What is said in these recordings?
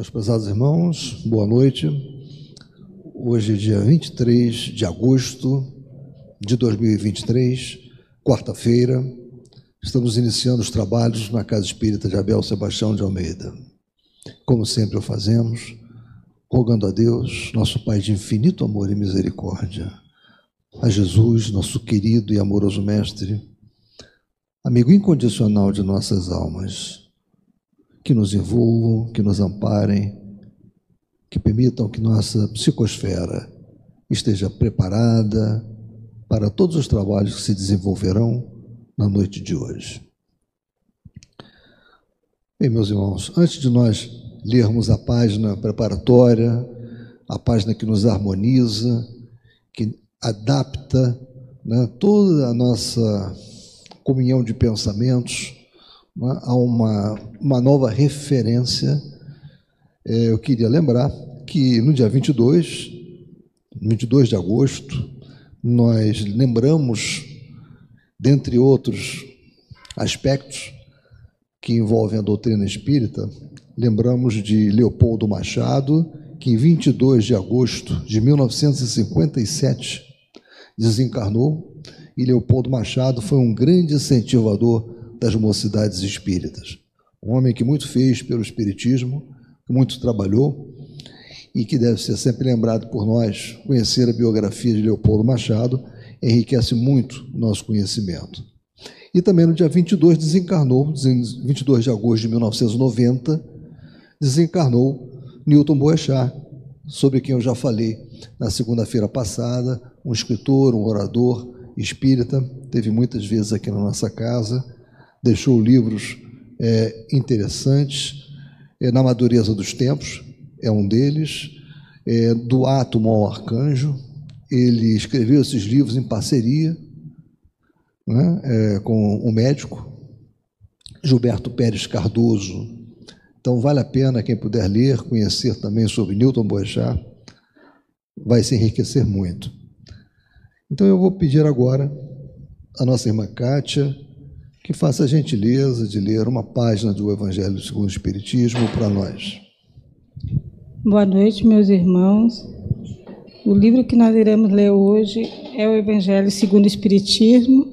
Meus prezados irmãos, boa noite. Hoje é dia 23 de agosto de 2023, quarta-feira. Estamos iniciando os trabalhos na Casa Espírita de Abel Sebastião de Almeida. Como sempre o fazemos, rogando a Deus, nosso Pai de infinito amor e misericórdia, a Jesus, nosso querido e amoroso Mestre, amigo incondicional de nossas almas, que nos envolvam, que nos amparem, que permitam que nossa psicosfera esteja preparada para todos os trabalhos que se desenvolverão na noite de hoje. Bem, meus irmãos, antes de nós lermos a página preparatória, a página que nos harmoniza, que adapta né, toda a nossa comunhão de pensamentos a uma, uma nova referência. É, eu queria lembrar que no dia 22, 22 de agosto, nós lembramos, dentre outros aspectos que envolvem a doutrina espírita, lembramos de Leopoldo Machado, que em 22 de agosto de 1957 desencarnou, e Leopoldo Machado foi um grande incentivador das mocidades espíritas. Um homem que muito fez pelo espiritismo, que muito trabalhou e que deve ser sempre lembrado por nós. Conhecer a biografia de Leopoldo Machado enriquece muito nosso conhecimento. E também no dia 22 desencarnou, 22 de agosto de 1990, desencarnou Newton Boechat, sobre quem eu já falei na segunda-feira passada, um escritor, um orador espírita, teve muitas vezes aqui na nossa casa, deixou livros é, interessantes, é, Na Madureza dos Tempos, é um deles, é, Do Átomo ao Arcanjo, ele escreveu esses livros em parceria né, é, com o médico Gilberto Pérez Cardoso. Então, vale a pena quem puder ler, conhecer também sobre Newton Boechat, vai se enriquecer muito. Então, eu vou pedir agora a nossa irmã Kátia que faça a gentileza de ler uma página do Evangelho segundo o Espiritismo para nós. Boa noite, meus irmãos. O livro que nós iremos ler hoje é o Evangelho segundo o Espiritismo,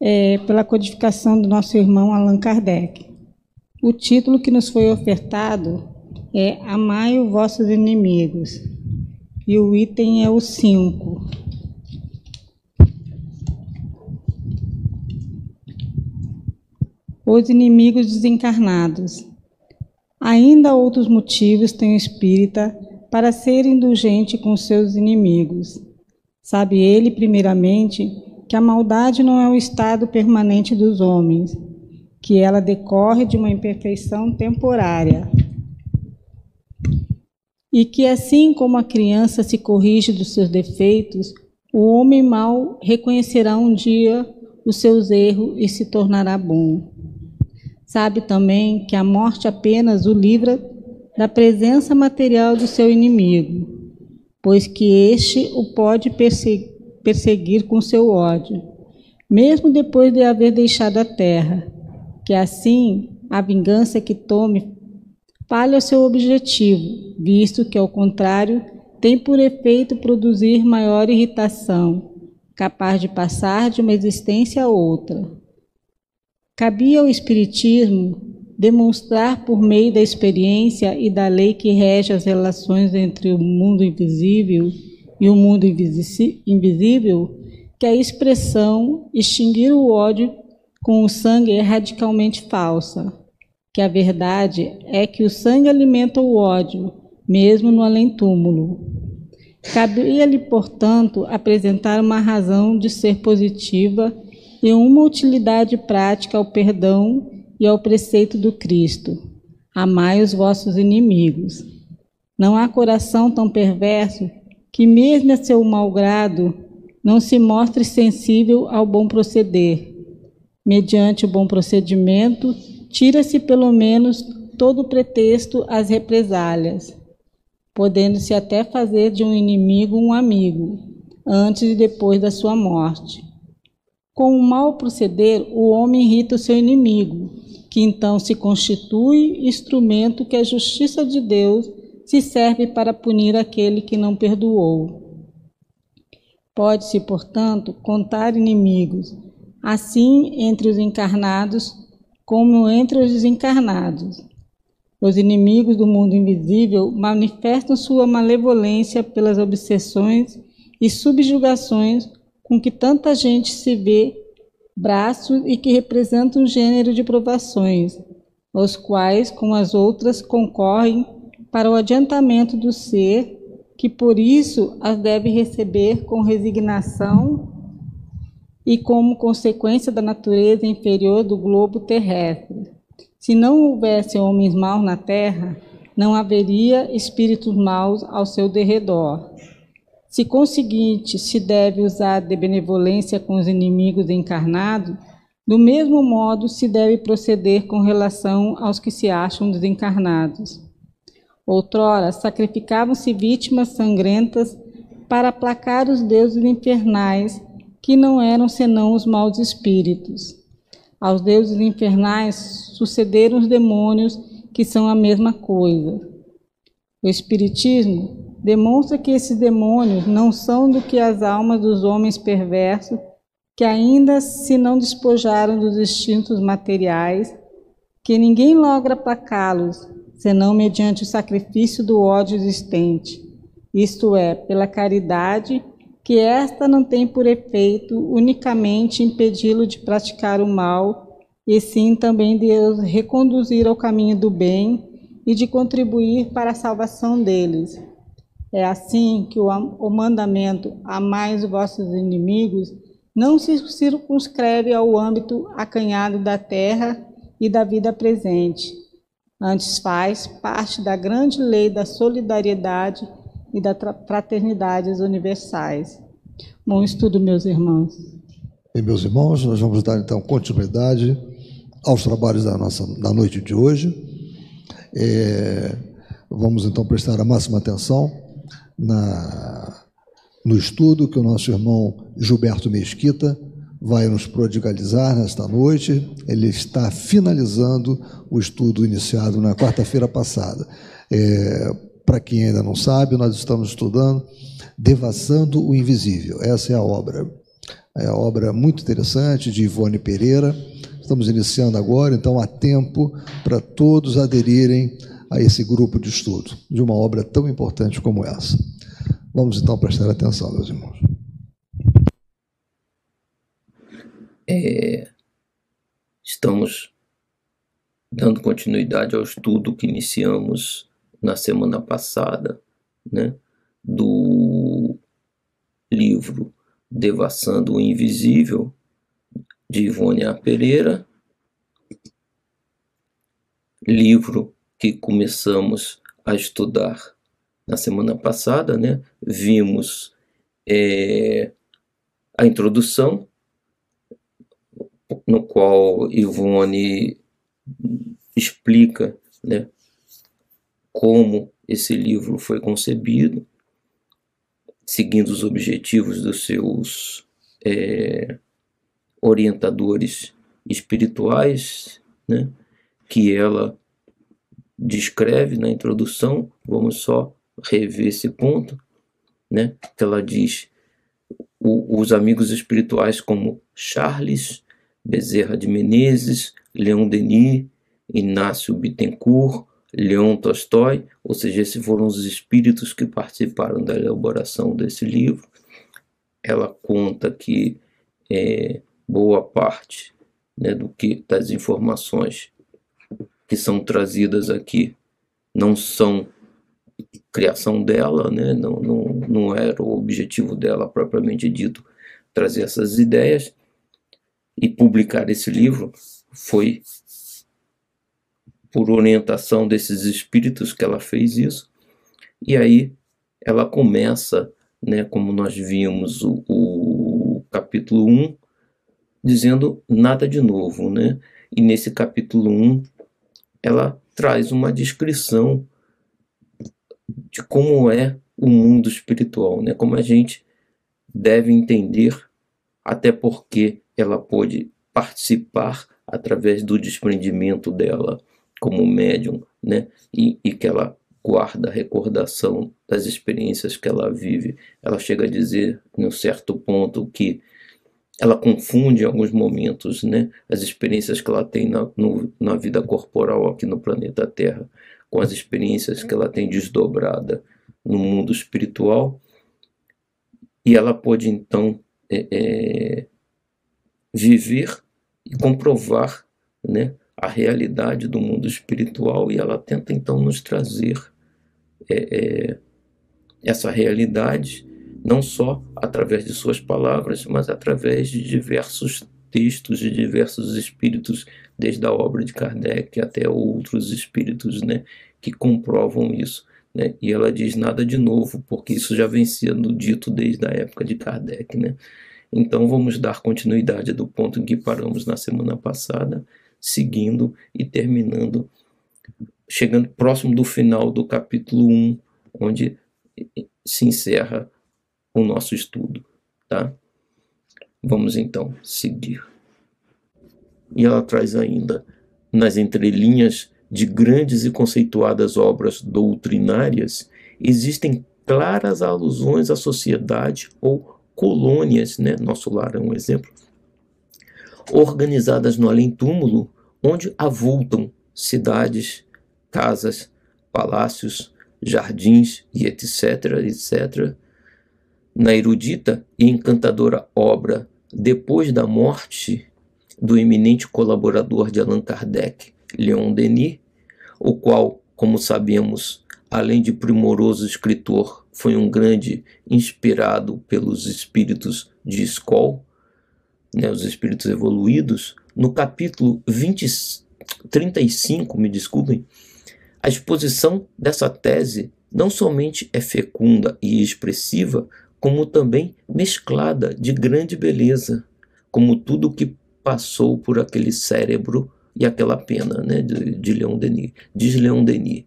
é, pela codificação do nosso irmão Allan Kardec. O título que nos foi ofertado é Amai os vossos inimigos, e o item é o 5. Os inimigos desencarnados. Ainda outros motivos tem o espírita para ser indulgente com seus inimigos. Sabe ele, primeiramente, que a maldade não é o estado permanente dos homens, que ela decorre de uma imperfeição temporária. E que, assim como a criança se corrige dos seus defeitos, o homem mau reconhecerá um dia os seus erros e se tornará bom. Sabe também que a morte apenas o livra da presença material do seu inimigo, pois que este o pode perseguir com seu ódio, mesmo depois de haver deixado a terra, que assim a vingança que tome falha seu objetivo, visto que, ao contrário, tem por efeito produzir maior irritação, capaz de passar de uma existência a outra. Cabia ao Espiritismo demonstrar por meio da experiência e da lei que rege as relações entre o mundo invisível e o mundo invisível que a expressão extinguir o ódio com o sangue é radicalmente falsa, que a verdade é que o sangue alimenta o ódio, mesmo no além-túmulo. Cabia-lhe, portanto, apresentar uma razão de ser positiva e uma utilidade prática ao perdão e ao preceito do Cristo: Amai os vossos inimigos. Não há coração tão perverso que, mesmo a seu malgrado, não se mostre sensível ao bom proceder. Mediante o bom procedimento, tira-se pelo menos todo pretexto às represálias, podendo-se até fazer de um inimigo um amigo, antes e depois da sua morte. Com o mal proceder, o homem irrita o seu inimigo, que então se constitui instrumento que a justiça de Deus se serve para punir aquele que não perdoou. Pode-se, portanto, contar inimigos, assim entre os encarnados como entre os desencarnados. Os inimigos do mundo invisível manifestam sua malevolência pelas obsessões e subjugações com que tanta gente se vê braços e que representam um gênero de provações, os quais, com as outras, concorrem para o adiantamento do ser, que por isso as deve receber com resignação e como consequência da natureza inferior do globo terrestre. Se não houvesse homens maus na terra, não haveria espíritos maus ao seu derredor. Se conseguinte se deve usar de benevolência com os inimigos encarnados, do mesmo modo se deve proceder com relação aos que se acham desencarnados. Outrora sacrificavam-se vítimas sangrentas para aplacar os deuses infernais, que não eram senão os maus espíritos. Aos deuses infernais sucederam os demônios, que são a mesma coisa. O Espiritismo demonstra que esses demônios não são do que as almas dos homens perversos, que ainda se não despojaram dos instintos materiais, que ninguém logra aplacá-los, senão mediante o sacrifício do ódio existente, isto é, pela caridade, que esta não tem por efeito unicamente impedi-lo de praticar o mal e sim também de os reconduzir ao caminho do bem e de contribuir para a salvação deles. É assim que o, o mandamento amais os vossos inimigos não se circunscreve ao âmbito acanhado da terra e da vida presente. Antes faz parte da grande lei da solidariedade e da fraternidades universais. Bom estudo, meus irmãos. E meus irmãos, nós vamos dar então continuidade aos trabalhos da, nossa, da noite de hoje. É, vamos então prestar a máxima atenção na, no estudo que o nosso irmão Gilberto Mesquita vai nos prodigalizar nesta noite. Ele está finalizando o estudo iniciado na quarta-feira passada. É, Para quem ainda não sabe, nós estamos estudando Devassando o Invisível. Essa é a obra. É a obra muito interessante de Ivone Pereira Estamos iniciando agora, então há tempo para todos aderirem a esse grupo de estudo de uma obra tão importante como essa. Vamos então prestar atenção, meus irmãos. É, estamos dando continuidade ao estudo que iniciamos na semana passada, né, do livro Devassando o Invisível, de Ivone A. Pereira, livro que começamos a estudar na semana passada, né? Vimos é, a introdução, no qual Ivone explica, né, como esse livro foi concebido, seguindo os objetivos dos seus é, orientadores espirituais, né, que ela descreve na introdução. Vamos só rever esse ponto, né, que ela diz o, os amigos espirituais como Charles Bezerra de Menezes, Leon Denis, Inácio Bittencourt, Leon Tolstói, ou seja, esses foram os espíritos que participaram da elaboração desse livro. Ela conta que é, boa parte né, do que das informações que são trazidas aqui não são criação dela, né? não, não, não era o objetivo dela propriamente dito trazer essas ideias e publicar esse livro foi por orientação desses espíritos que ela fez isso e aí ela começa, né, como nós vimos o, o capítulo 1 dizendo nada de novo, né? E nesse capítulo 1, ela traz uma descrição de como é o mundo espiritual, né? Como a gente deve entender, até porque ela pode participar através do desprendimento dela como médium, né? E, e que ela guarda a recordação das experiências que ela vive. Ela chega a dizer, em um certo ponto, que ela confunde em alguns momentos né, as experiências que ela tem na, no, na vida corporal aqui no planeta Terra com as experiências que ela tem desdobrada no mundo espiritual. E ela pode então é, é, viver e comprovar né, a realidade do mundo espiritual. E ela tenta então nos trazer é, é, essa realidade não só através de suas palavras, mas através de diversos textos de diversos espíritos, desde a obra de Kardec até outros espíritos, né, que comprovam isso. Né? E ela diz nada de novo, porque isso já vem sendo dito desde a época de Kardec. Né? Então vamos dar continuidade do ponto em que paramos na semana passada, seguindo e terminando, chegando próximo do final do capítulo 1, onde se encerra o nosso estudo. Tá? Vamos então seguir. E ela traz ainda, nas entrelinhas de grandes e conceituadas obras doutrinárias, existem claras alusões à sociedade ou colônias, né? nosso lar é um exemplo, organizadas no além-túmulo, onde avultam cidades, casas, palácios, jardins e etc., etc., na erudita e encantadora obra Depois da Morte, do eminente colaborador de Allan Kardec, Leon Denis, o qual, como sabemos, além de primoroso escritor, foi um grande inspirado pelos espíritos de Skoll, né, os espíritos evoluídos, no capítulo 20, 35, me desculpem, a exposição dessa tese não somente é fecunda e expressiva, como também mesclada de grande beleza, como tudo o que passou por aquele cérebro e aquela pena né, de, de Leon Denis. Diz Leon Denis: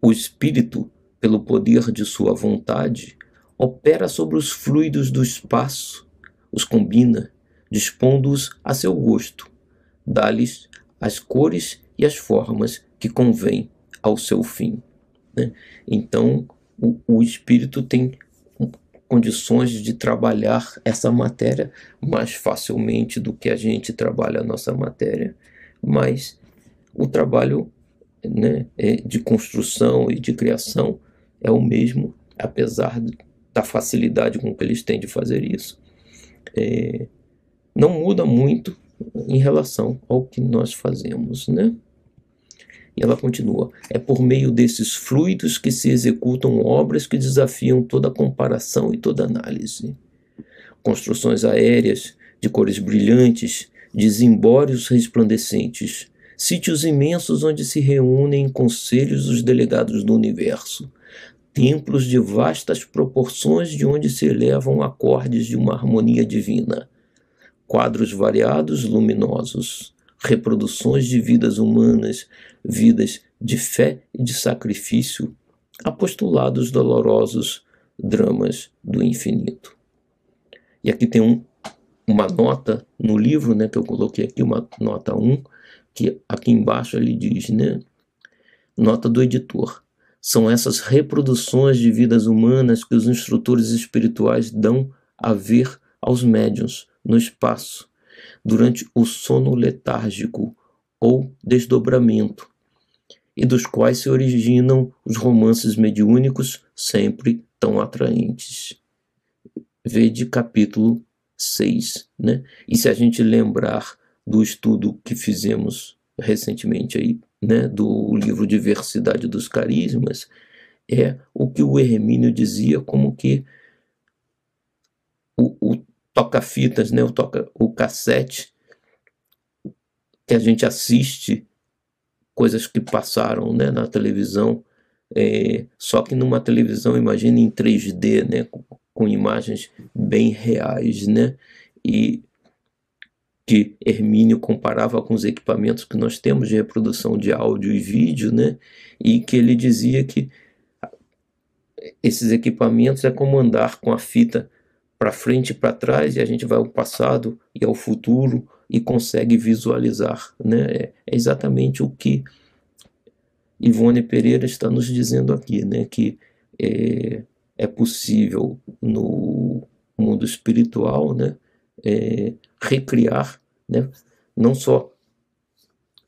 o espírito, pelo poder de sua vontade, opera sobre os fluidos do espaço, os combina, dispondo-os a seu gosto, dá-lhes as cores e as formas que convém ao seu fim. Né? Então, o, o espírito tem condições de trabalhar essa matéria mais facilmente do que a gente trabalha a nossa matéria, mas o trabalho né, é, de construção e de criação é o mesmo, apesar da facilidade com que eles têm de fazer isso. É, não muda muito em relação ao que nós fazemos, né? E ela continua: é por meio desses fluidos que se executam obras que desafiam toda comparação e toda análise. Construções aéreas de cores brilhantes, desemboreios resplandecentes, sítios imensos onde se reúnem conselhos os delegados do universo, templos de vastas proporções de onde se elevam acordes de uma harmonia divina, quadros variados luminosos, reproduções de vidas humanas, vidas de fé e de sacrifício, apostulados dolorosos, dramas do infinito. E aqui tem um, uma nota no livro, né, que eu coloquei aqui, uma nota 1, que aqui embaixo ele diz, né, nota do editor. São essas reproduções de vidas humanas que os instrutores espirituais dão a ver aos médiuns no espaço, durante o sono letárgico ou desdobramento, e dos quais se originam os romances mediúnicos sempre tão atraentes. Vede capítulo 6. Né? E se a gente lembrar do estudo que fizemos recentemente aí, né, do livro Diversidade dos Carismas, é o que o Hermínio dizia como que o, o toca-fitas, né, o, toca, o cassete que a gente assiste coisas que passaram né, na televisão, é, só que numa televisão, imagine em 3D, né, com, com imagens bem reais, né, e que Hermínio comparava com os equipamentos que nós temos de reprodução de áudio e vídeo, né, e que ele dizia que esses equipamentos é como andar com a fita para frente e para trás, e a gente vai ao passado e ao futuro, e consegue visualizar. Né? É, é exatamente o que Ivone Pereira está nos dizendo aqui, né? que é, é possível no mundo espiritual né? É, recriar né? não só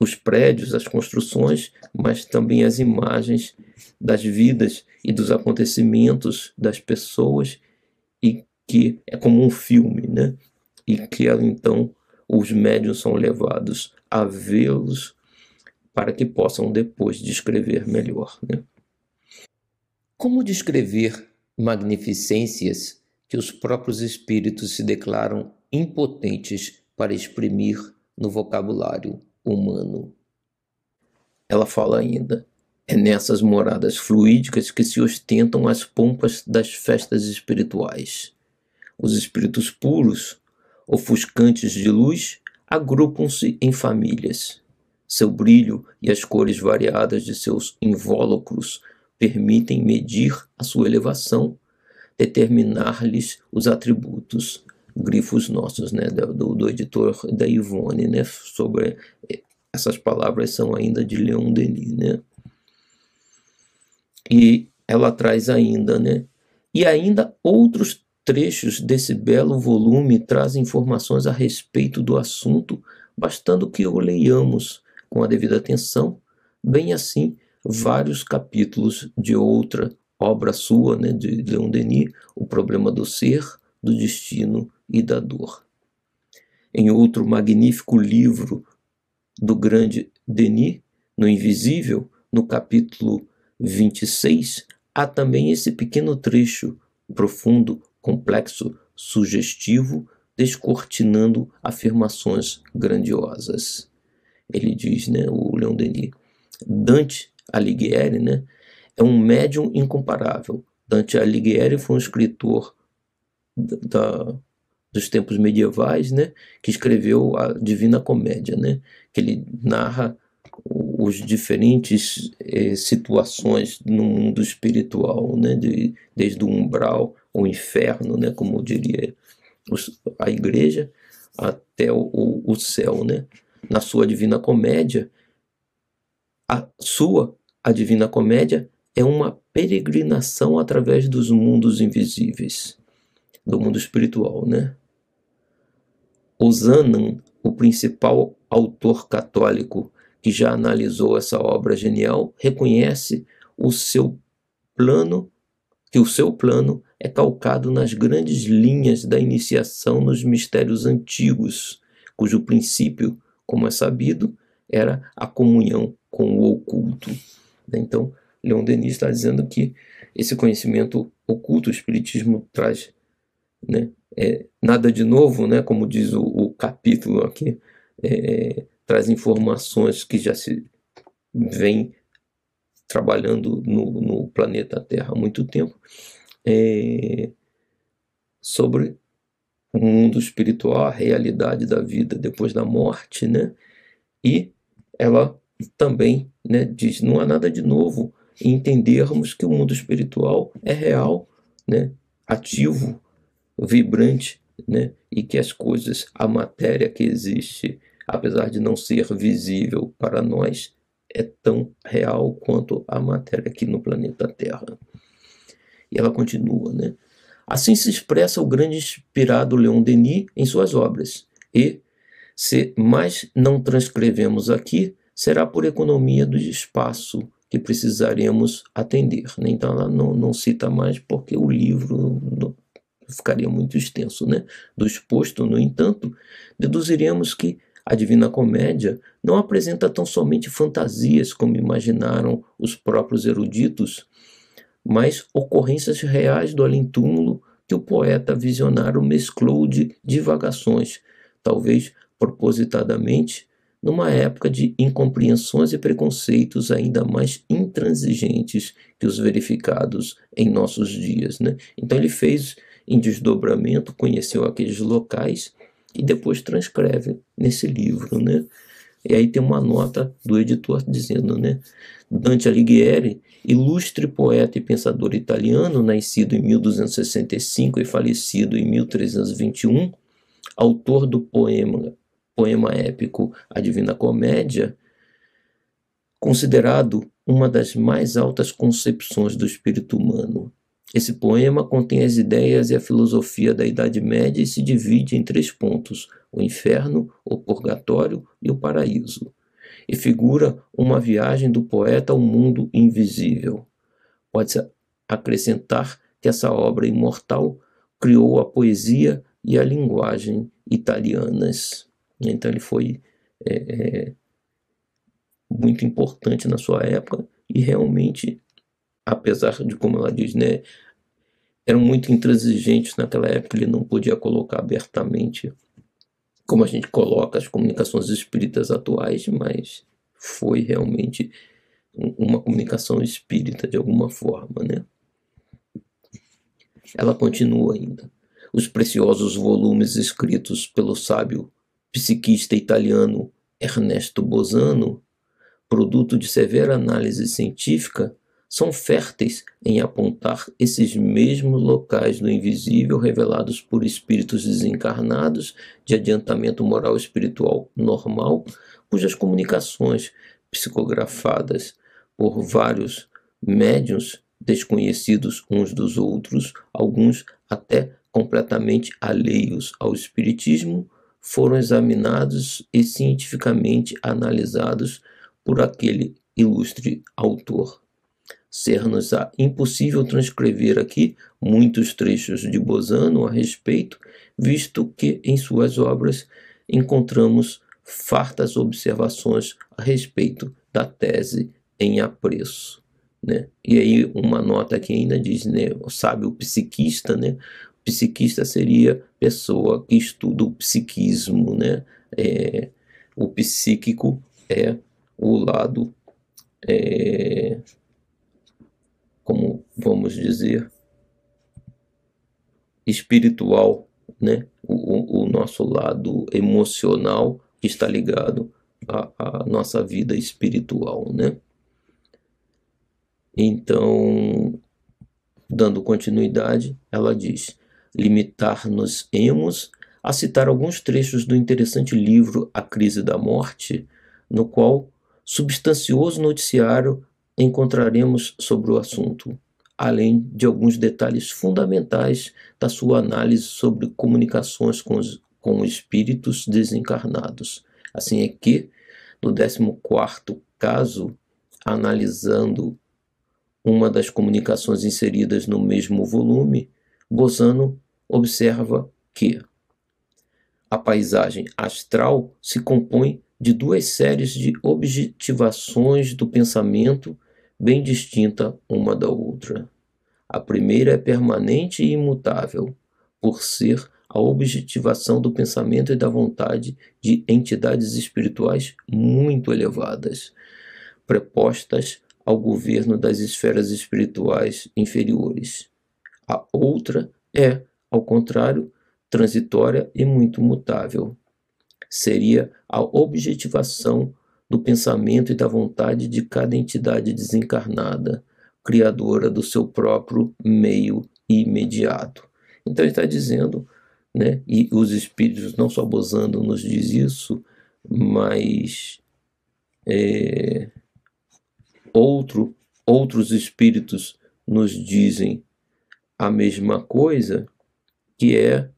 os prédios, as construções, mas também as imagens das vidas e dos acontecimentos das pessoas e que é como um filme, né? E que então os médios são levados a vê-los para que possam depois descrever melhor, né? Como descrever magnificências que os próprios espíritos se declaram impotentes para exprimir no vocabulário humano? Ela fala ainda: é nessas moradas fluídicas que se ostentam as pompas das festas espirituais. Os espíritos puros, ofuscantes de luz, agrupam-se em famílias. Seu brilho e as cores variadas de seus invólucros permitem medir a sua elevação, determinar-lhes os atributos, grifos nossos, né, do, do editor da Ivone, né, sobre essas palavras são ainda de Leon Denis, né? E ela traz ainda, né? E ainda outros trechos desse belo volume trazem informações a respeito do assunto, bastando que o leiamos com a devida atenção, bem assim vários capítulos de outra obra sua, né, de Leon Denis, O Problema do Ser, do Destino e da Dor. Em outro magnífico livro do grande Denis, no Invisível, no capítulo 26, há também esse pequeno trecho profundo, complexo, sugestivo, descortinando afirmações grandiosas. Ele diz, né, o Leon Denis, Dante Alighieri, né, é um médium incomparável. Dante Alighieri foi um escritor da, dos tempos medievais, né, que escreveu a Divina Comédia, né, que ele narra os diferentes eh, situações no mundo espiritual, né, de, desde o umbral, o inferno, né, como diria a igreja, até o, o, céu, né. Na sua Divina Comédia, a sua, a Divina Comédia, é uma peregrinação através dos mundos invisíveis, do mundo espiritual, né? Osanan, o principal autor católico que já analisou essa obra genial, reconhece o seu plano, que o seu plano é calcado nas grandes linhas da iniciação nos mistérios antigos, cujo princípio, como é sabido, era a comunhão com o oculto. Então, Leon Denis está dizendo que esse conhecimento oculto, o Espiritismo traz né, é, nada de novo, né, como diz o, o capítulo aqui, é, traz informações que já se vem trabalhando no, no planeta Terra há muito tempo, é, sobre o mundo espiritual, a realidade da vida depois da morte, né? E ela também né, diz: não há nada de novo em entendermos que o mundo espiritual é real, né, ativo, vibrante, né, e que as coisas, a matéria que existe, apesar de não ser visível para nós, é tão real quanto a matéria aqui no planeta Terra. E ela continua, né? Assim se expressa o grande inspirado Leon Denis em suas obras. E, se mais não transcrevemos aqui, será por economia do espaço que precisaremos atender. Né? Então ela não, não cita mais porque o livro ficaria muito extenso. Né? Do exposto, no entanto, deduziremos que a Divina Comédia não apresenta tão somente fantasias como imaginaram os próprios eruditos, mas ocorrências reais do além-túmulo que o poeta visionário mesclou de divagações, talvez propositadamente, numa época de incompreensões e preconceitos ainda mais intransigentes que os verificados em nossos dias. Né? Então ele fez em desdobramento, conheceu aqueles locais e depois transcreve nesse livro. Né? E aí tem uma nota do editor dizendo, né? Dante Alighieri, ilustre poeta e pensador italiano, nascido em 1265 e falecido em 1321, autor do poema poema épico A Divina Comédia, considerado uma das mais altas concepções do espírito humano. Esse poema contém as ideias e a filosofia da Idade Média e se divide em três pontos: o inferno, o purgatório e o paraíso, e figura uma viagem do poeta ao mundo invisível. Pode-se acrescentar que essa obra imortal criou a poesia e a linguagem italianas. Então ele foi é, é, muito importante na sua época e realmente apesar de, como ela diz, né, eram muito intransigentes naquela época, ele não podia colocar abertamente como a gente coloca as comunicações espíritas atuais, mas foi realmente uma comunicação espírita de alguma forma, né? Ela continua ainda. Os preciosos volumes escritos pelo sábio psiquista italiano Ernesto Bosano, produto de severa análise científica, são férteis em apontar esses mesmos locais do invisível revelados por espíritos desencarnados de adiantamento moral espiritual normal, cujas comunicações psicografadas por vários médiuns desconhecidos uns dos outros, alguns até completamente alheios ao espiritismo, foram examinados e cientificamente analisados por aquele ilustre autor ser-nos impossível transcrever aqui muitos trechos de Bosano a respeito, visto que em suas obras encontramos fartas observações a respeito da tese em apreço. Né? E aí uma nota que ainda diz, né, sabe o psiquista, né? O psiquista seria pessoa que estuda o psiquismo, né? É, o psíquico é o lado é, como vamos dizer, espiritual, né? O, o nosso lado emocional está ligado à, à nossa vida espiritual, né? Então, dando continuidade, ela diz: limitar-nos-emos a citar alguns trechos do interessante livro A Crise da Morte, no qual substancioso noticiário encontraremos sobre o assunto, além de alguns detalhes fundamentais da sua análise sobre comunicações com, os, com espíritos desencarnados. Assim é que, no 14 caso, analisando uma das comunicações inseridas no mesmo volume, Bosano observa que a paisagem astral se compõe de duas séries de objetivações do pensamento bem distinta uma da outra. A primeira é permanente e imutável, por ser a objetivação do pensamento e da vontade de entidades espirituais muito elevadas, prepostas ao governo das esferas espirituais inferiores. A outra é, ao contrário, transitória e muito mutável. Seria a objetivação do pensamento e da vontade de cada entidade desencarnada, criadora do seu próprio meio imediato. Então ele está dizendo, né, e os espíritos, não só Bosando nos diz isso, mas é, outro, outros espíritos nos dizem a mesma coisa, que é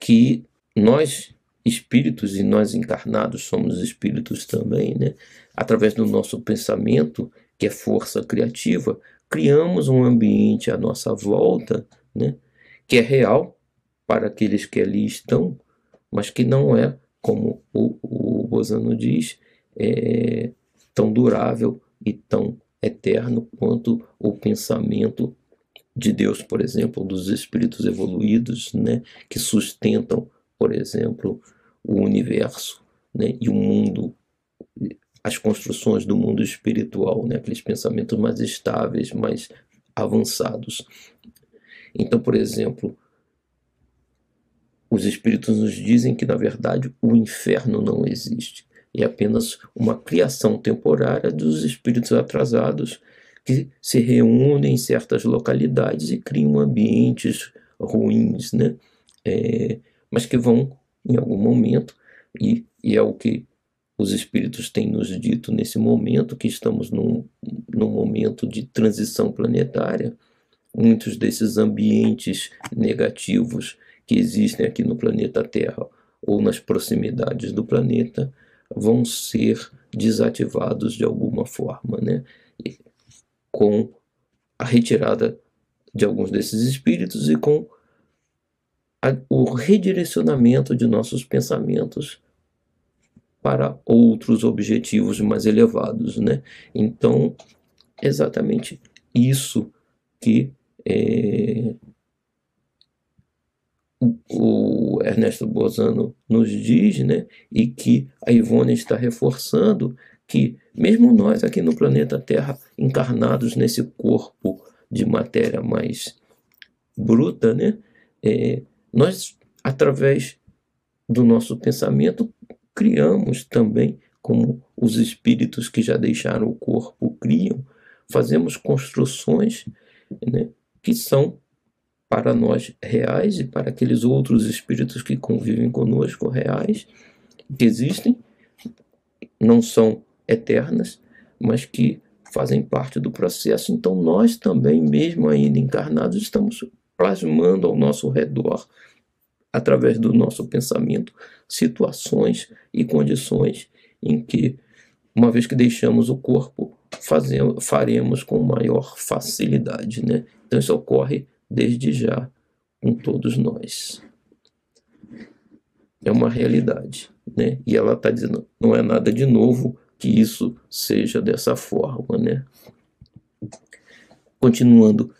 que nós espíritos e nós encarnados somos espíritos também, né? Através do nosso pensamento, que é força criativa, criamos um ambiente à nossa volta, né? Que é real para aqueles que ali estão, mas que não é, como o, o Bozano diz, é, tão durável e tão eterno quanto o pensamento de Deus, por exemplo, dos espíritos evoluídos, né, que sustentam por exemplo, o universo né, e o mundo, as construções do mundo espiritual, né, aqueles pensamentos mais estáveis, mais avançados. Então, por exemplo, os espíritos nos dizem que, na verdade, o inferno não existe. É apenas uma criação temporária dos espíritos atrasados que se reúnem em certas localidades e criam ambientes ruins, né? É, mas que vão, em algum momento, e E é o que os espíritos têm nos dito nesse momento, que estamos num, num momento de transição planetária. Muitos desses ambientes negativos que existem aqui no planeta Terra ou nas proximidades do planeta vão ser desativados de alguma forma, né? com a retirada de alguns desses espíritos e com o redirecionamento de nossos pensamentos para outros objetivos mais elevados, né? Então, exatamente isso que é, o Ernesto Bozano nos diz, né? E que a Ivone está reforçando que mesmo nós aqui no planeta Terra, encarnados nesse corpo de matéria mais bruta, né? É, nós, através do nosso pensamento, criamos também, como os espíritos que já deixaram o corpo criam, fazemos construções né, que são para nós reais e para aqueles outros espíritos que convivem conosco reais, que existem, não são eternas, mas que fazem parte do processo. Então, nós também, mesmo ainda encarnados, estamos plasmando ao nosso redor, através do nosso pensamento, situações e condições em que, uma vez que deixamos o corpo, fazemos, faremos com maior facilidade. Né? Então, isso ocorre desde já com todos nós. É uma realidade. Né? E ela está dizendo, não é nada de novo, que isso seja dessa forma, né? Continuando,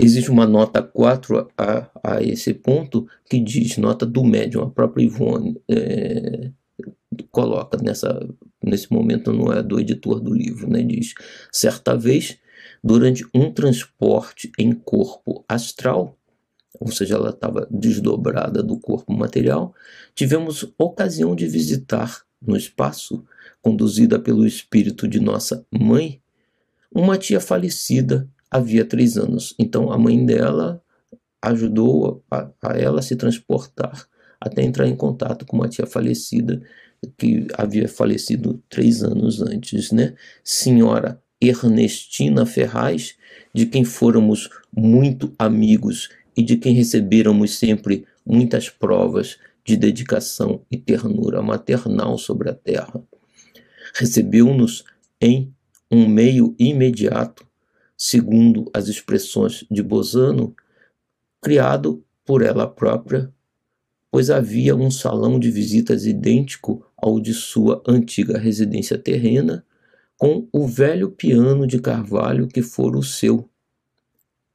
existe uma nota 4 a, a esse ponto que diz, nota do médium, a própria Ivone é, coloca nessa, nesse momento não é do editor do livro, né? Diz, certa vez, durante um transporte em corpo astral, ou seja, ela estava desdobrada do corpo material, tivemos ocasião de visitar no espaço conduzida pelo espírito de nossa mãe, uma tia falecida havia três anos. Então a mãe dela ajudou a, a ela se transportar até entrar em contato com uma tia falecida que havia falecido três anos antes, né? Senhora Ernestina Ferraz, de quem fôramos muito amigos e de quem recebêramos sempre muitas provas de dedicação e ternura maternal sobre a terra recebeu-nos em um meio imediato, segundo as expressões de Bozano, criado por ela própria, pois havia um salão de visitas idêntico ao de sua antiga residência terrena, com o velho piano de carvalho que fora o seu,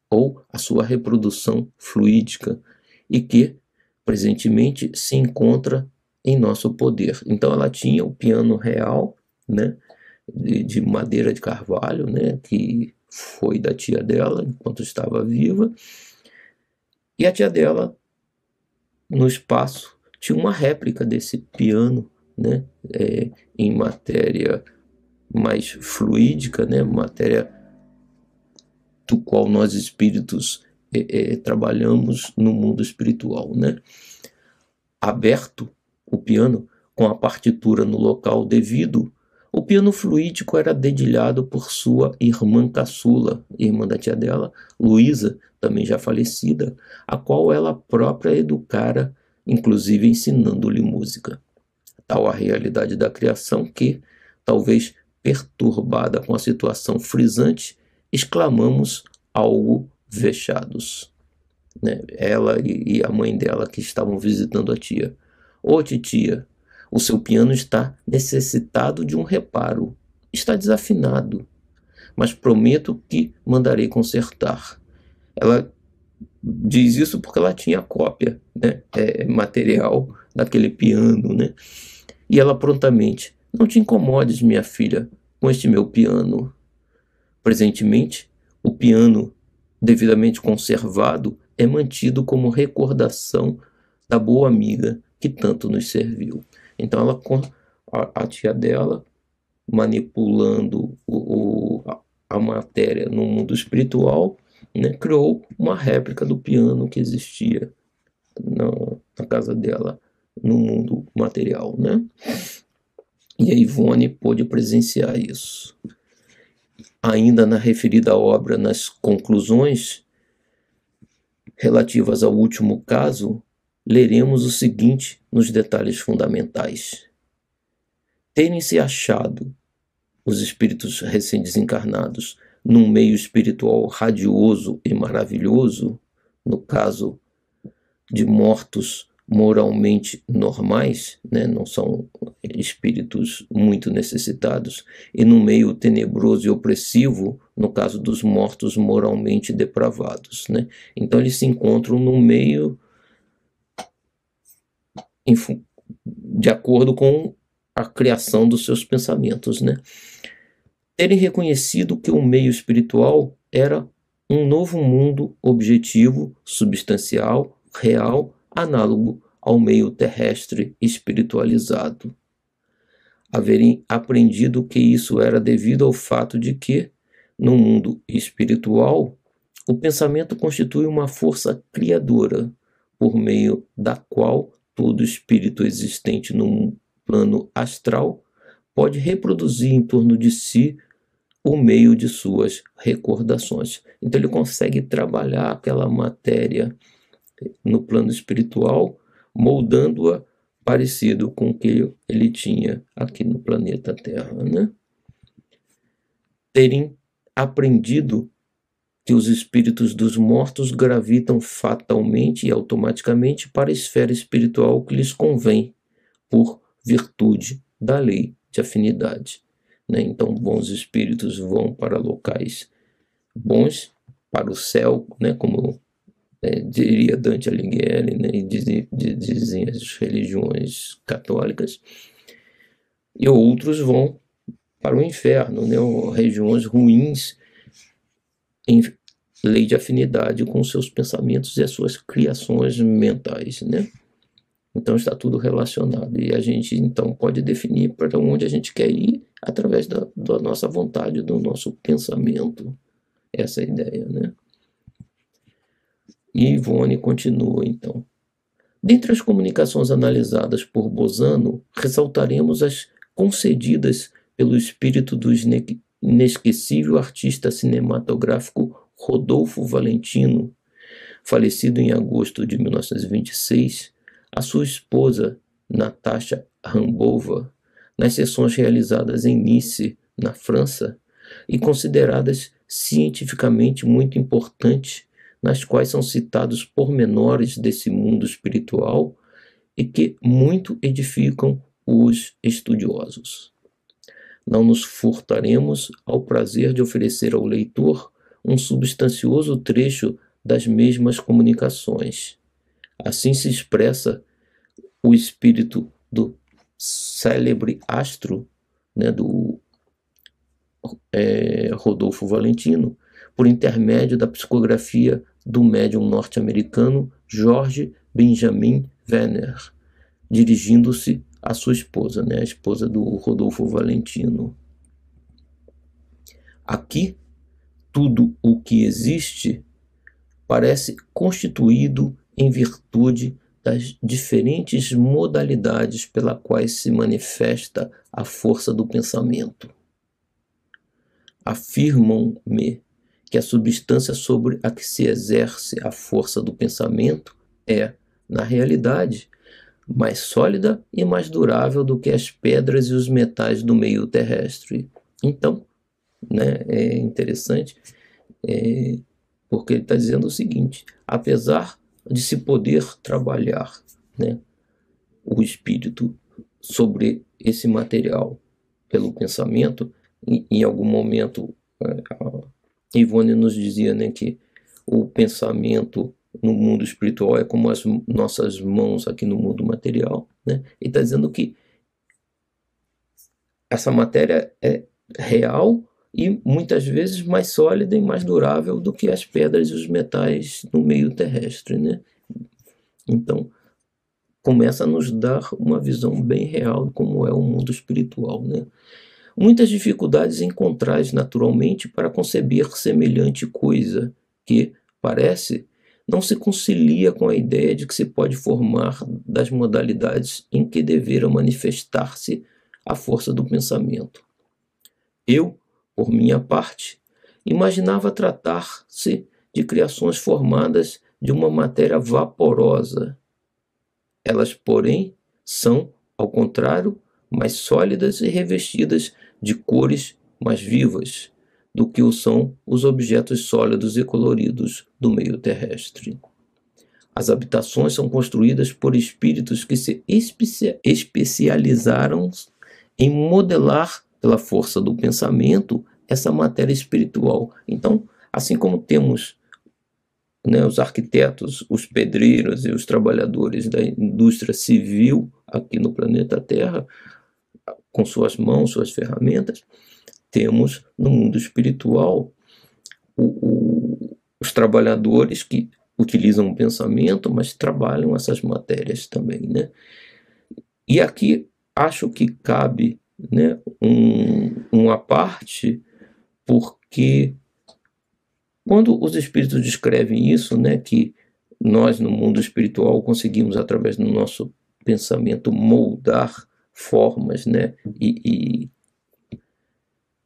ou a sua reprodução fluídica, e que presentemente se encontra em nosso poder. Então ela tinha o piano real né, de, de madeira de carvalho, né, que foi da tia dela enquanto estava viva. E a tia dela, no espaço, tinha uma réplica desse piano, né, é, em matéria mais fluídica, né, matéria do qual nós espíritos é, é, trabalhamos no mundo espiritual, né. Aberto o piano com a partitura no local devido, o piano fluídico era dedilhado por sua irmã caçula, irmã da tia dela, Luísa, também já falecida, a qual ela própria educara, inclusive ensinando-lhe música. Tal a realidade da criação que, talvez perturbada com a situação frisante, exclamamos algo vexados. Né? Ela e a mãe dela que estavam visitando a tia. Ô titia, o seu piano está necessitado de um reparo. Está desafinado. Mas prometo que mandarei consertar. Ela diz isso porque ela tinha cópia, né? É, material daquele piano, né? E ela prontamente: Não te incomodes, minha filha, com este meu piano. Presentemente, o piano, devidamente conservado, é mantido como recordação da boa amiga que tanto nos serviu. Então ela a, a tia dela manipulando o, o, a, matéria no mundo espiritual, né, criou uma réplica do piano que existia na, na casa dela no mundo material, né? E a Ivone pôde presenciar isso. Ainda na referida obra, nas conclusões relativas ao último caso, leremos o seguinte nos detalhes fundamentais. Terem se achado os espíritos recém-desencarnados num meio espiritual radioso e maravilhoso, no caso de mortos moralmente normais, né, não são espíritos muito necessitados, e no meio tenebroso e opressivo, no caso dos mortos moralmente depravados. Né? Então eles se encontram no meio de acordo com a criação dos seus pensamentos. Né? terem reconhecido que o meio espiritual era um novo mundo objetivo, substancial, real, análogo ao meio terrestre espiritualizado. Haverem aprendido que isso era devido ao fato de que, no mundo espiritual, o pensamento constitui uma força criadora, por meio da qual todo espírito existente no plano astral pode reproduzir em torno de si o meio de suas recordações. Então ele consegue trabalhar aquela matéria no plano espiritual, moldando-a parecido com o que ele tinha aqui no planeta Terra, né? Terem aprendido que os espíritos dos mortos gravitam fatalmente e automaticamente para a esfera espiritual que lhes convém, por virtude da lei de afinidade. Né? Então, bons espíritos vão para locais bons, para o céu, né? como é, diria Dante Alighieri, né? e dizem, dizem as religiões católicas, e outros vão para o inferno, né? regiões ruins, em lei de afinidade com seus pensamentos e as suas criações mentais. Né? Então está tudo relacionado e a gente então pode definir para onde a gente quer ir através da, da nossa vontade, do nosso pensamento. Essa é a ideia, né? E Ivone continua então. Dentre as comunicações analisadas por Bozano, ressaltaremos as concedidas pelo espírito do inesquecível artista cinematográfico Rodolfo Valentino, falecido em agosto de 1926, a sua esposa, Natasha Rambova, nas sessões realizadas em Nice, na França, e consideradas cientificamente muito importantes, nas quais são citados pormenores desse mundo espiritual e que muito edificam os estudiosos. Não nos furtaremos ao prazer de oferecer ao leitor um substancioso trecho das mesmas comunicações. Assim se expressa o espírito do célebre astro, né, do é, Rodolfo Valentino, por intermédio da psicografia do médium norte-americano George Benjamin Venner, dirigindo-se à sua esposa, né, a esposa do Rodolfo Valentino. Aqui, tudo o que existe parece constituído em virtude das diferentes modalidades pela quais se manifesta a força do pensamento. Afirmam-me que a substância sobre a que se exerce a força do pensamento é, na realidade, mais sólida e mais durável do que as pedras e os metais do meio terrestre. Então, né, é interessante, é, porque ele está dizendo o seguinte: apesar de se poder trabalhar né, o espírito sobre esse material pelo pensamento. Em, em algum momento, é, Ivone nos dizia né, que o pensamento no mundo espiritual é como as nossas mãos aqui no mundo material. Né? E está dizendo que essa matéria é real e muitas vezes mais sólida e mais durável do que as pedras e os metais no meio terrestre. Né? Então, começa a nos dar uma visão bem real como é o mundo espiritual. Né? Muitas dificuldades encontrais naturalmente para conceber semelhante coisa, que, parece, não se concilia com a ideia de que se pode formar das modalidades em que devera manifestar-se a força do pensamento. Eu, por minha parte, imaginava tratar-se de criações formadas de uma matéria vaporosa. Elas, porém, são, ao contrário, mais sólidas e revestidas de cores mais vivas do que o são os objetos sólidos e coloridos do meio terrestre. As habitações são construídas por espíritos que se especializaram em modelar, pela força do pensamento, essa matéria espiritual. Então, assim como temos né, os arquitetos, os pedreiros e os trabalhadores da indústria civil aqui no planeta Terra, com suas mãos, suas ferramentas, temos no mundo espiritual o, o, os trabalhadores que utilizam o pensamento, mas trabalham essas matérias também, né? E aqui acho que cabe né, um, uma parte, porque quando os espíritos descrevem isso, né, que nós no mundo espiritual conseguimos através do nosso pensamento moldar formas, né, e, e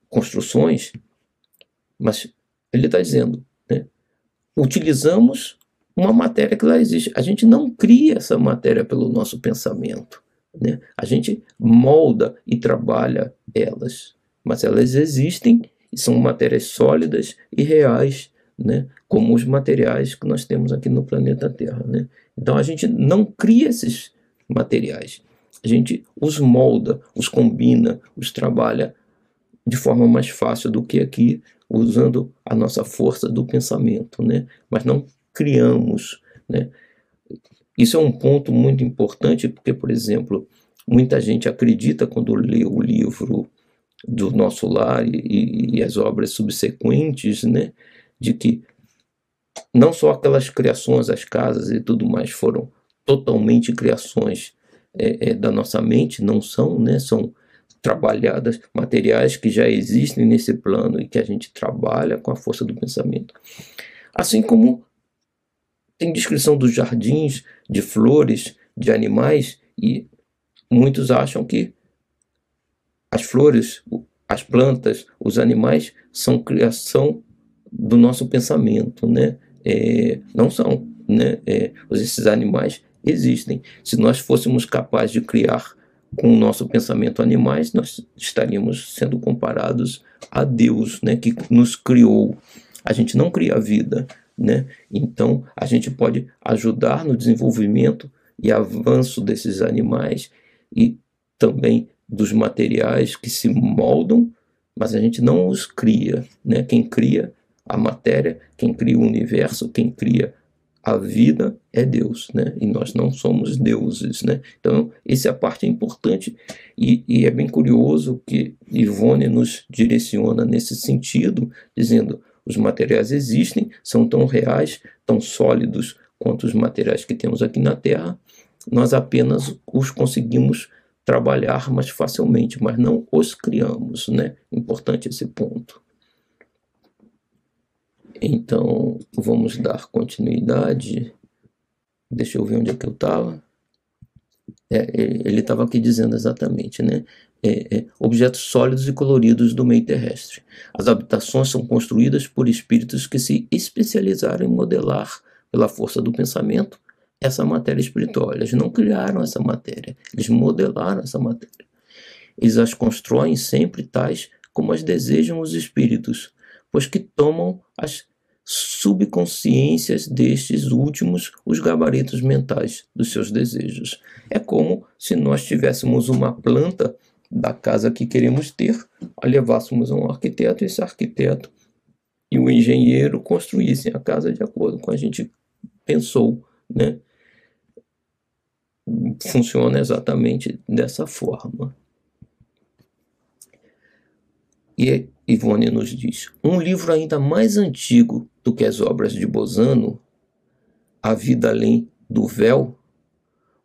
construções, mas ele está dizendo, né, utilizamos uma matéria que lá existe. A gente não cria essa matéria pelo nosso pensamento. Né? A gente molda e trabalha elas, mas elas existem e são matérias sólidas e reais, né? como os materiais que nós temos aqui no planeta Terra. Né? Então a gente não cria esses materiais, a gente os molda, os combina, os trabalha de forma mais fácil do que aqui usando a nossa força do pensamento, né? Mas não criamos, né? Isso é um ponto muito importante, porque, por exemplo, muita gente acredita quando lê o livro do Nosso Lar e, e as obras subsequentes, né, de que não só aquelas criações, as casas e tudo mais foram totalmente criações é, é, da nossa mente, não são, né, são trabalhadas, materiais que já existem nesse plano e que a gente trabalha com a força do pensamento. Assim como tem descrição dos jardins, de flores, de animais, e muitos acham que as flores, as plantas, os animais são criação do nosso pensamento, né? É, não são, né? É, esses animais existem. Se nós fôssemos capazes de criar com o nosso pensamento animais, nós estaríamos sendo comparados a Deus, né? Que nos criou. A gente não cria a vida, né? Então, a gente pode ajudar no desenvolvimento e avanço desses animais e também dos materiais que se moldam, mas a gente não os cria. Né? Quem cria a matéria, quem cria o universo, quem cria a vida é Deus, né? E nós não somos deuses, né? Então, essa é a parte importante e, e é bem curioso que Ivone nos direciona nesse sentido, dizendo: os materiais existem, são tão reais, tão sólidos quanto os materiais que temos aqui na Terra, nós apenas os conseguimos trabalhar mais facilmente, mas não os criamos, né? Importante esse ponto. Então, vamos dar continuidade. Deixa eu ver onde é que eu estava. É, ele estava aqui dizendo exatamente, né? é, é, objetos sólidos e coloridos do meio terrestre. As habitações são construídas por espíritos que se especializaram em modelar, pela força do pensamento, essa matéria espiritual. Eles não criaram essa matéria, eles modelaram essa matéria. Eles as constroem sempre tais como as desejam os espíritos, pois que tomam as subconsciências destes últimos os gabaritos mentais dos seus desejos. É como se nós tivéssemos uma planta da casa que queremos ter, a levássemos a um arquiteto, esse arquiteto e o engenheiro construíssem a casa de acordo com a gente pensou, né? Funciona exatamente dessa forma. E Ivone nos diz: um livro ainda mais antigo do que as obras de Bozano, A Vida Além do Véu,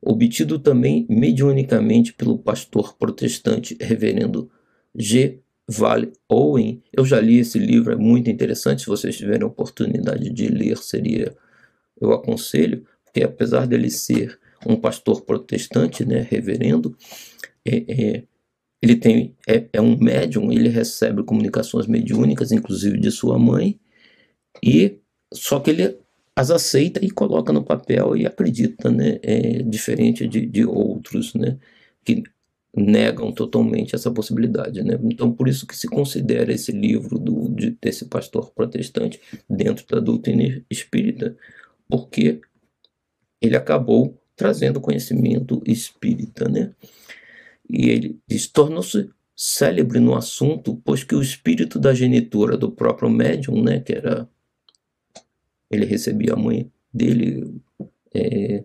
obtido também mediunicamente pelo pastor protestante reverendo G. Vale Owen. Eu já li esse livro, é muito interessante. Se vocês tiverem oportunidade de ler, seria eu aconselho, porque apesar dele ser um pastor protestante, né, reverendo, é, é, ele tem é, é, um médium, ele recebe comunicações mediúnicas, inclusive de sua mãe, e só que ele as aceita e coloca no papel e acredita, né, é, diferente de, de outros, né, que negam totalmente essa possibilidade, né? Então por isso que se considera esse livro do, de, desse pastor protestante dentro da doutrina espírita, porque ele acabou trazendo conhecimento espírita, né? E ele diz, tornou-se célebre no assunto, pois que o espírito da genitora do próprio médium, né, que era ele recebia a mãe dele, é,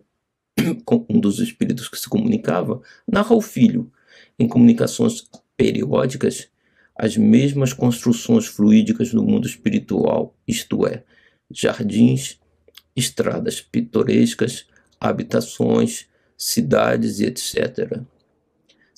um dos espíritos que se comunicava, narra ao filho, em comunicações periódicas, as mesmas construções fluídicas do mundo espiritual, isto é, jardins, estradas pitorescas, habitações, cidades e etc.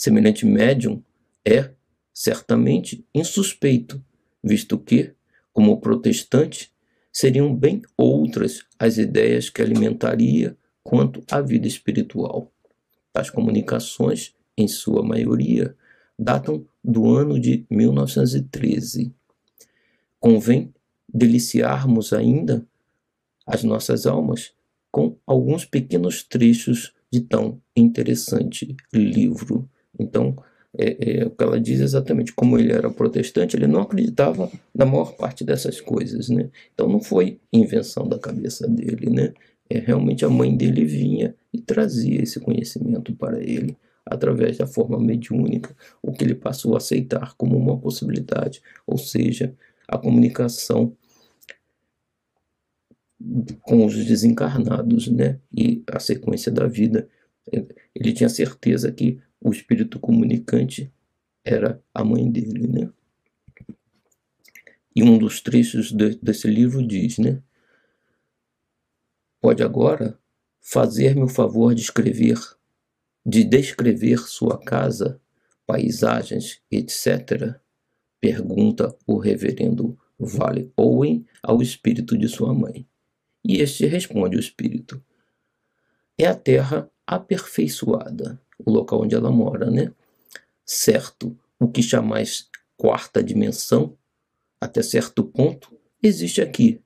Semelhante médium é, certamente, insuspeito, visto que, como protestante, seriam bem outras as ideias que alimentaria quanto à vida espiritual. As comunicações, em sua maioria, datam do ano de 1913. Convém deliciarmos ainda as nossas almas com alguns pequenos trechos de tão interessante livro. Então, é, é, o que ela diz exatamente como ele era protestante, ele não acreditava na maior parte dessas coisas, né? Então não foi invenção da cabeça dele, né? É, realmente a mãe dele vinha e trazia esse conhecimento para ele através da forma mediúnica, o que ele passou a aceitar como uma possibilidade, ou seja, a comunicação com os desencarnados, né? E a sequência da vida. Ele tinha certeza que o espírito comunicante era a mãe dele, né? E um dos trechos de, desse livro diz, né? Pode agora fazer-me o favor de escrever, de descrever sua casa, paisagens, etc. Pergunta o reverendo Vale Owen ao espírito de sua mãe. E este responde o espírito: É a terra aperfeiçoada, o local onde ela mora, né? Certo, o que chamais quarta dimensão, até certo ponto, existe aqui,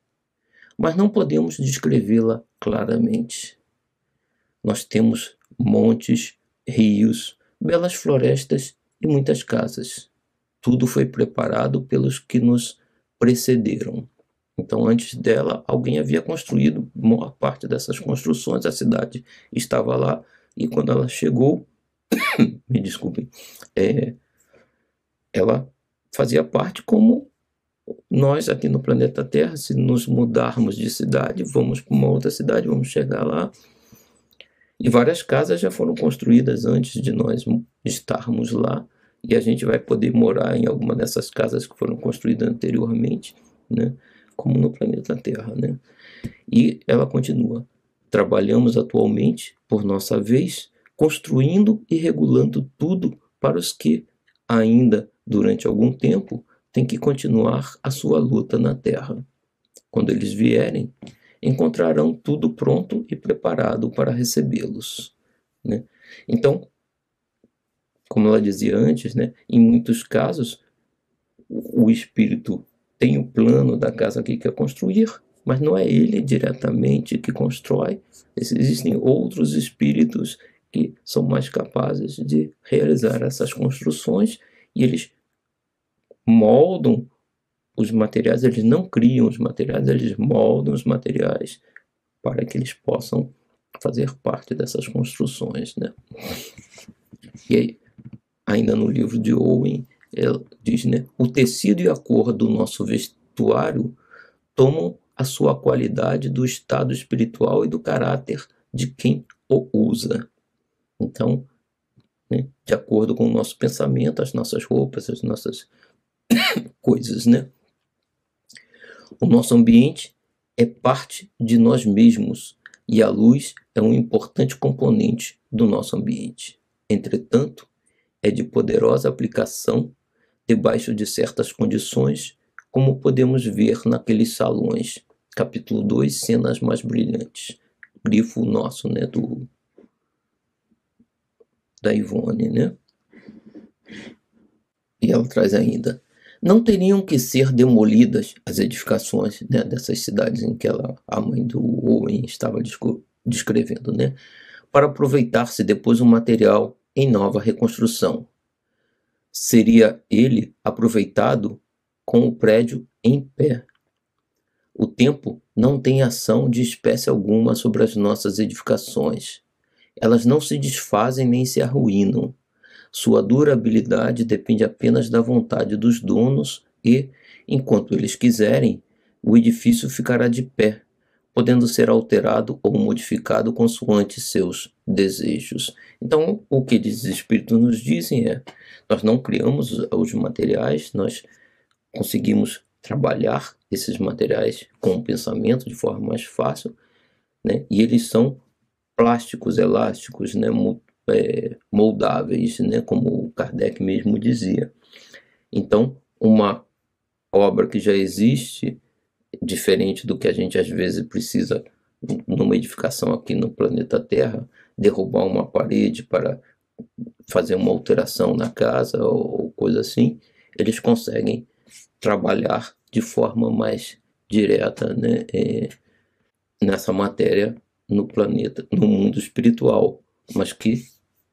mas não podemos descrevê-la claramente. Nós temos montes, rios, belas florestas e muitas casas. Tudo foi preparado pelos que nos precederam. Então, antes dela, alguém havia construído boa parte dessas construções, a cidade estava lá, e quando ela chegou, me desculpem, é, ela fazia parte como nós aqui no planeta Terra, se nos mudarmos de cidade, vamos para uma outra cidade, vamos chegar lá. E várias casas já foram construídas antes de nós estarmos lá, e a gente vai poder morar em alguma dessas casas que foram construídas anteriormente, né? como no planeta Terra. Né? E ela continua: trabalhamos atualmente, por nossa vez, construindo e regulando tudo para os que, ainda durante algum tempo, têm que continuar a sua luta na Terra. Quando eles vierem, encontrarão tudo pronto e preparado para recebê-los. Né? Então, como ela dizia antes, né, em muitos casos, o espírito tem o plano da casa que quer construir, mas não é ele diretamente que constrói. Existem outros espíritos que são mais capazes de realizar essas construções e eles moldam os materiais, eles não criam os materiais, eles moldam os materiais para que eles possam fazer parte dessas construções. Né? E aí, ainda no livro de Owen, ela diz, né? O tecido e a cor do nosso vestuário tomam a sua qualidade do estado espiritual e do caráter de quem o usa. Então, né, de acordo com o nosso pensamento, as nossas roupas, as nossas coisas, né? O nosso ambiente é parte de nós mesmos e a luz é um importante componente do nosso ambiente. Entretanto, é de poderosa aplicação debaixo de certas condições, como podemos ver naqueles salões, capítulo 2, cenas mais brilhantes. Grifo nosso, né, do da Ivone, né? E ela traz ainda: não teriam que ser demolidas as edificações né, dessas cidades em que ela, a mãe do Owen estava descrevendo, né? Para aproveitar-se depois o material em nova reconstrução. Seria ele aproveitado com o prédio em pé. O tempo não tem ação de espécie alguma sobre as nossas edificações. Elas não se desfazem nem se arruinam. Sua durabilidade depende apenas da vontade dos donos e, enquanto eles quiserem, o edifício ficará de pé, podendo ser alterado ou modificado consoante seus desejos. Então, o que esses espíritos nos dizem é: nós não criamos os materiais, nós conseguimos trabalhar esses materiais com o pensamento de forma mais fácil, né? E eles são plásticos, elásticos, né? é, moldáveis, né, como Kardec mesmo dizia. Então, uma obra que já existe, diferente do que a gente às vezes precisa numa edificação aqui no planeta Terra, derrubar uma parede para fazer uma alteração na casa ou coisa assim, eles conseguem trabalhar de forma mais direta né, é, nessa matéria no planeta, no mundo espiritual, mas que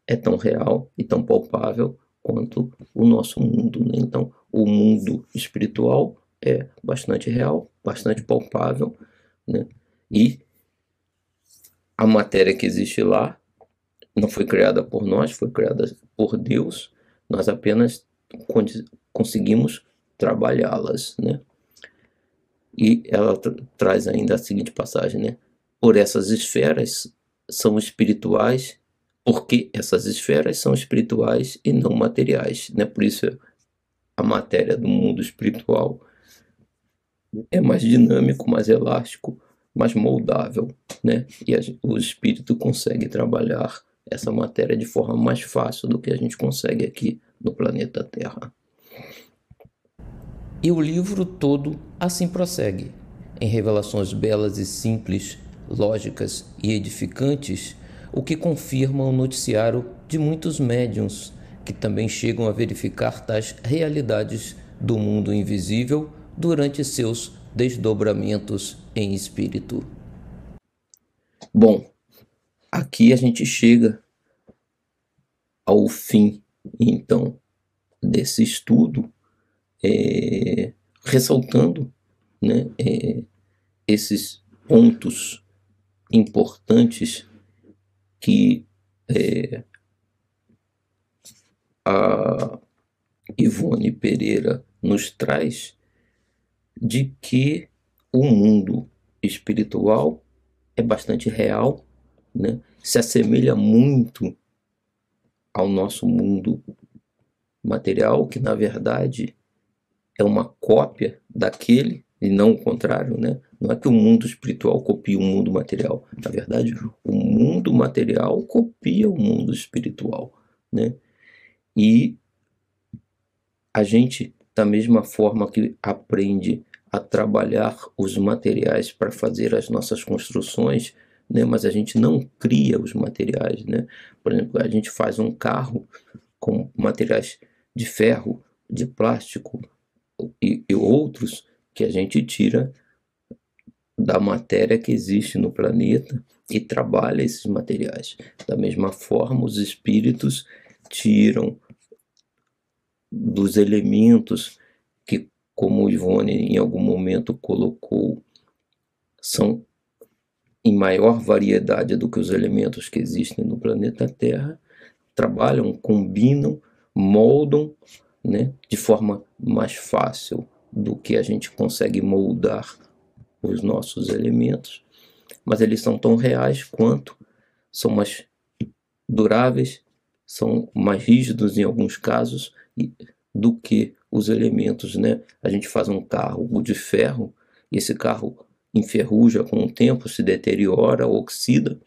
é tão real e tão palpável quanto o nosso mundo. Né? Então, o mundo espiritual é bastante real, bastante palpável, né? e a matéria que existe lá não foi criada por nós, foi criada por Deus, nós apenas conseguimos trabalhá-las. Né? E ela tra traz ainda a seguinte passagem, né? Por essas esferas são espirituais porque essas esferas são espirituais e não materiais, né? Por isso a matéria do mundo espiritual é mais dinâmico, mais elástico, mais moldável, né? E a, o espírito consegue trabalhar essa matéria de forma mais fácil do que a gente consegue aqui no planeta Terra. E o livro todo assim prossegue, em revelações belas e simples, lógicas e edificantes o que confirma o noticiário de muitos médiums que também chegam a verificar tais realidades do mundo invisível durante seus desdobramentos em espírito. Bom, aqui a gente chega ao fim, então, desse estudo, é, ressaltando né, é, esses pontos importantes que é, a Ivone Pereira nos traz de que o mundo espiritual é bastante real, né? se assemelha muito ao nosso mundo material, que na verdade é uma cópia daquele e não o contrário, né? Não é que o mundo espiritual copia o mundo material. Na verdade, o mundo material copia o mundo espiritual, né? E a gente, da mesma forma que aprende a trabalhar os materiais para fazer as nossas construções, né? Mas a gente não cria os materiais, né? Por exemplo, a gente faz um carro com materiais de ferro, de plástico e, e outros que a gente tira da matéria que existe no planeta e trabalha esses materiais. Da mesma forma, os espíritos tiram dos elementos que, como Ivone em algum momento colocou, são em maior variedade do que os elementos que existem no planeta Terra, trabalham, combinam, moldam né, de forma mais fácil do que a gente consegue moldar os nossos elementos, mas eles são tão reais quanto são mais duráveis, são mais rígidos em alguns casos do que os elementos, né? A gente faz um carro de ferro e esse carro enferruja com o tempo, se deteriora, oxida,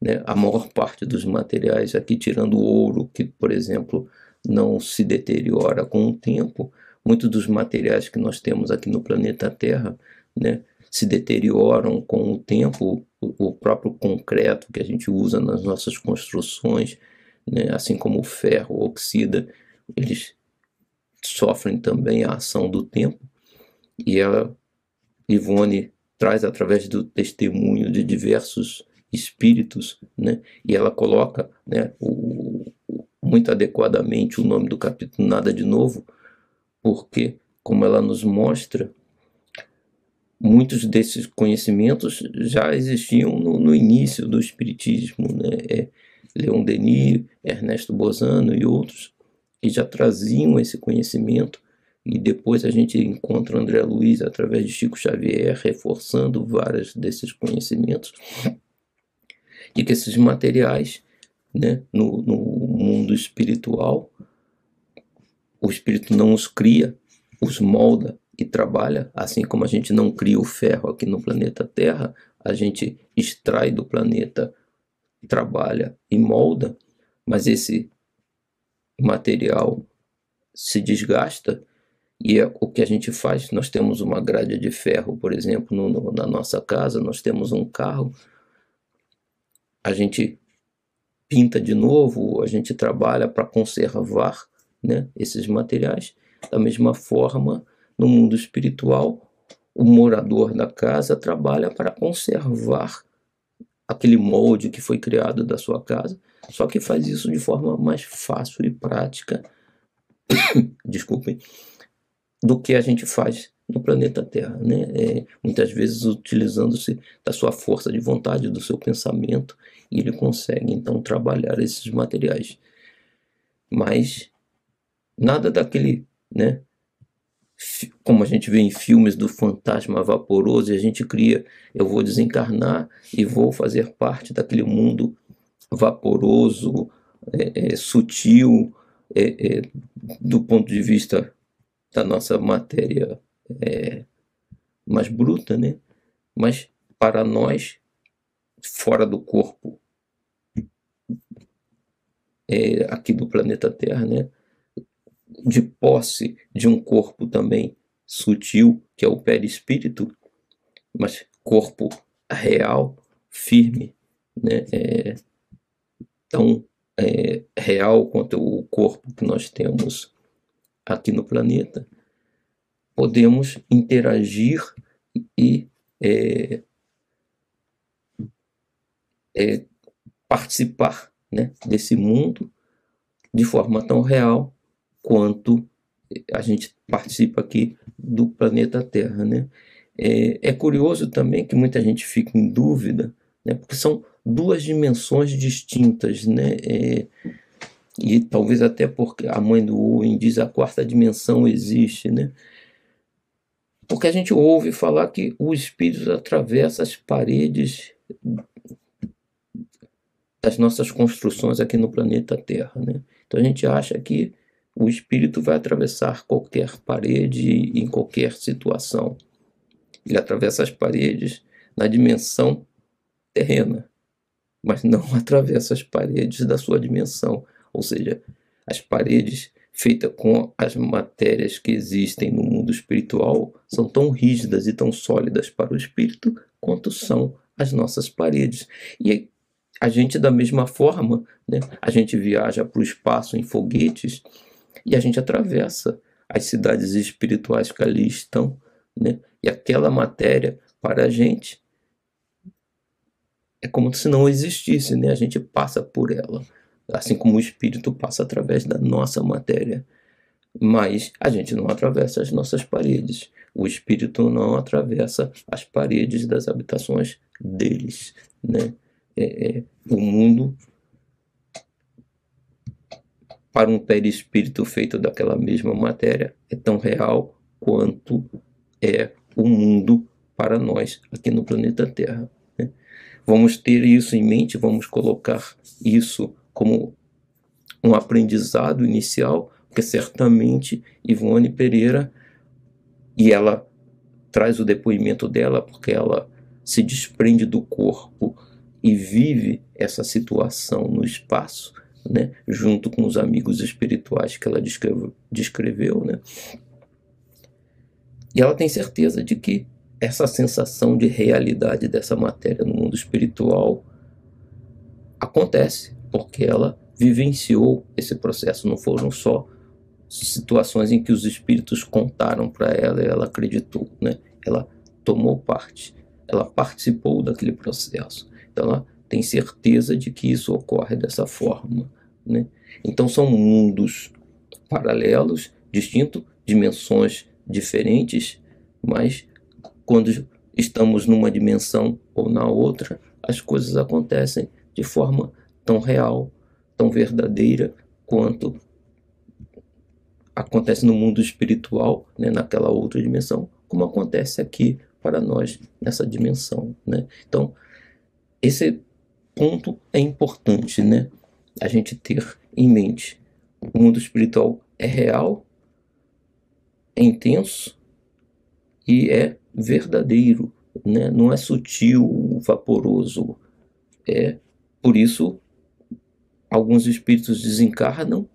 né? A maior parte dos materiais aqui, tirando o ouro, que por exemplo não se deteriora com o tempo, muitos dos materiais que nós temos aqui no planeta Terra, né, se deterioram com o tempo, o próprio concreto que a gente usa nas nossas construções, né, assim como o ferro oxida, eles sofrem também a ação do tempo. E ela, Ivone traz através do testemunho de diversos espíritos, né, e ela coloca né, o, muito adequadamente o nome do capítulo Nada de Novo, porque, como ela nos mostra, muitos desses conhecimentos já existiam no, no início do Espiritismo. Né? É, Leon Denis, Ernesto Bozano e outros, que já traziam esse conhecimento. E depois a gente encontra André Luiz através de Chico Xavier, reforçando vários desses conhecimentos. De que esses materiais, né, no, no mundo espiritual, o espírito não os cria, os molda e trabalha, assim como a gente não cria o ferro aqui no planeta Terra, a gente extrai do planeta, trabalha e molda, mas esse material se desgasta e é o que a gente faz. Nós temos uma grade de ferro, por exemplo, no, no, na nossa casa, nós temos um carro, a gente pinta de novo, a gente trabalha para conservar né, esses materiais. Da mesma forma, no mundo espiritual, o morador da casa trabalha para conservar aquele molde que foi criado da sua casa, só que faz isso de forma mais fácil e prática, desculpem, do que a gente faz no planeta Terra, né? É, muitas vezes utilizando-se da sua força de vontade, do seu pensamento, e ele consegue então trabalhar esses materiais. Mas nada daquele, né? Como a gente vê em filmes do fantasma vaporoso, e a gente cria, eu vou desencarnar e vou fazer parte daquele mundo vaporoso, é, é, sutil, é, é do ponto de vista da nossa matéria é, mais bruta, né? Mas para nós, fora do corpo, é, aqui do planeta Terra, né? de posse de um corpo também sutil, que é o perispírito, mas corpo real, firme, né? É, tão é, real quanto o corpo que nós temos aqui no planeta, podemos interagir e é, é, participar né, desse mundo de forma tão real quanto a gente participa aqui do planeta Terra. Né? É, é curioso também que muita gente fica em dúvida, né, porque são duas dimensões distintas. Né? É, e talvez até porque a mãe do Owen diz a quarta dimensão existe, né? Porque a gente ouve falar que o espírito atravessa as paredes das nossas construções aqui no planeta Terra. Né? Então a gente acha que o espírito vai atravessar qualquer parede em qualquer situação. Ele atravessa as paredes na dimensão terrena, mas não atravessa as paredes da sua dimensão, ou seja, as paredes feitas com as matérias que existem no mundo espiritual são tão rígidas e tão sólidas para o espírito quanto são as nossas paredes. E a gente, da mesma forma, né, a gente viaja para o espaço em foguetes e a gente atravessa as cidades espirituais que ali estão. Né, e aquela matéria, para a gente, é como se não existisse, né? a gente passa por ela, assim como o espírito passa através da nossa matéria. Mas a gente não atravessa as nossas paredes. O espírito não atravessa as paredes das habitações deles. Né? é, é, o mundo para um perispírito feito daquela mesma matéria é tão real quanto é o mundo para nós aqui no planeta Terra. Né? Vamos ter isso em mente, vamos colocar isso como um aprendizado inicial, porque certamente Ivone Pereira, e ela traz o depoimento dela, porque ela se desprende do corpo e vive essa situação no espaço, né, junto com os amigos espirituais que ela descreveu, descreveu né? E ela tem certeza de que essa sensação de realidade dessa matéria no mundo espiritual acontece porque ela vivenciou esse processo, não foram só situações em que os espíritos contaram para ela e ela acreditou, né? Ela tomou parte, ela participou daquele processo. Então ela tem certeza de que isso ocorre dessa forma, né? Então são mundos paralelos, distintos, dimensões diferentes, mas quando estamos numa dimensão ou na outra, as coisas acontecem de forma tão real, tão verdadeira quanto acontece no mundo espiritual, né, naquela outra dimensão, como acontece aqui para nós nessa dimensão, né? Então, esse ponto é importante, né? A gente ter em mente. O mundo espiritual é real, é intenso e é verdadeiro, né? Não é sutil, vaporoso. É por isso alguns espíritos desencarnam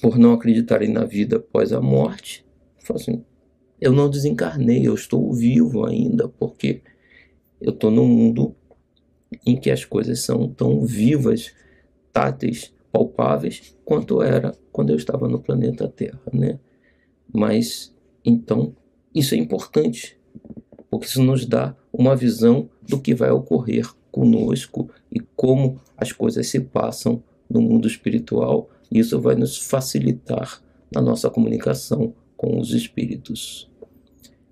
por não acreditarem na vida após a morte, falam assim, eu não desencarnei, eu estou vivo ainda, porque eu estou num mundo em que as coisas são tão vivas, táteis, palpáveis, quanto era quando eu estava no planeta Terra, né? Mas, então, isso é importante, porque isso nos dá uma visão do que vai ocorrer conosco e como as coisas se passam no mundo espiritual isso vai nos facilitar na nossa comunicação com os espíritos.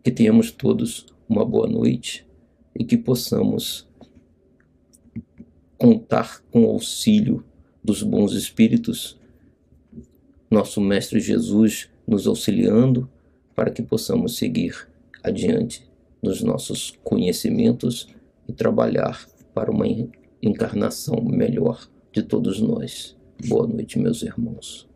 Que tenhamos todos uma boa noite e que possamos contar com o auxílio dos bons espíritos, nosso Mestre Jesus nos auxiliando para que possamos seguir adiante nos nossos conhecimentos e trabalhar para uma encarnação melhor de todos nós. Boa noite, meus irmãos.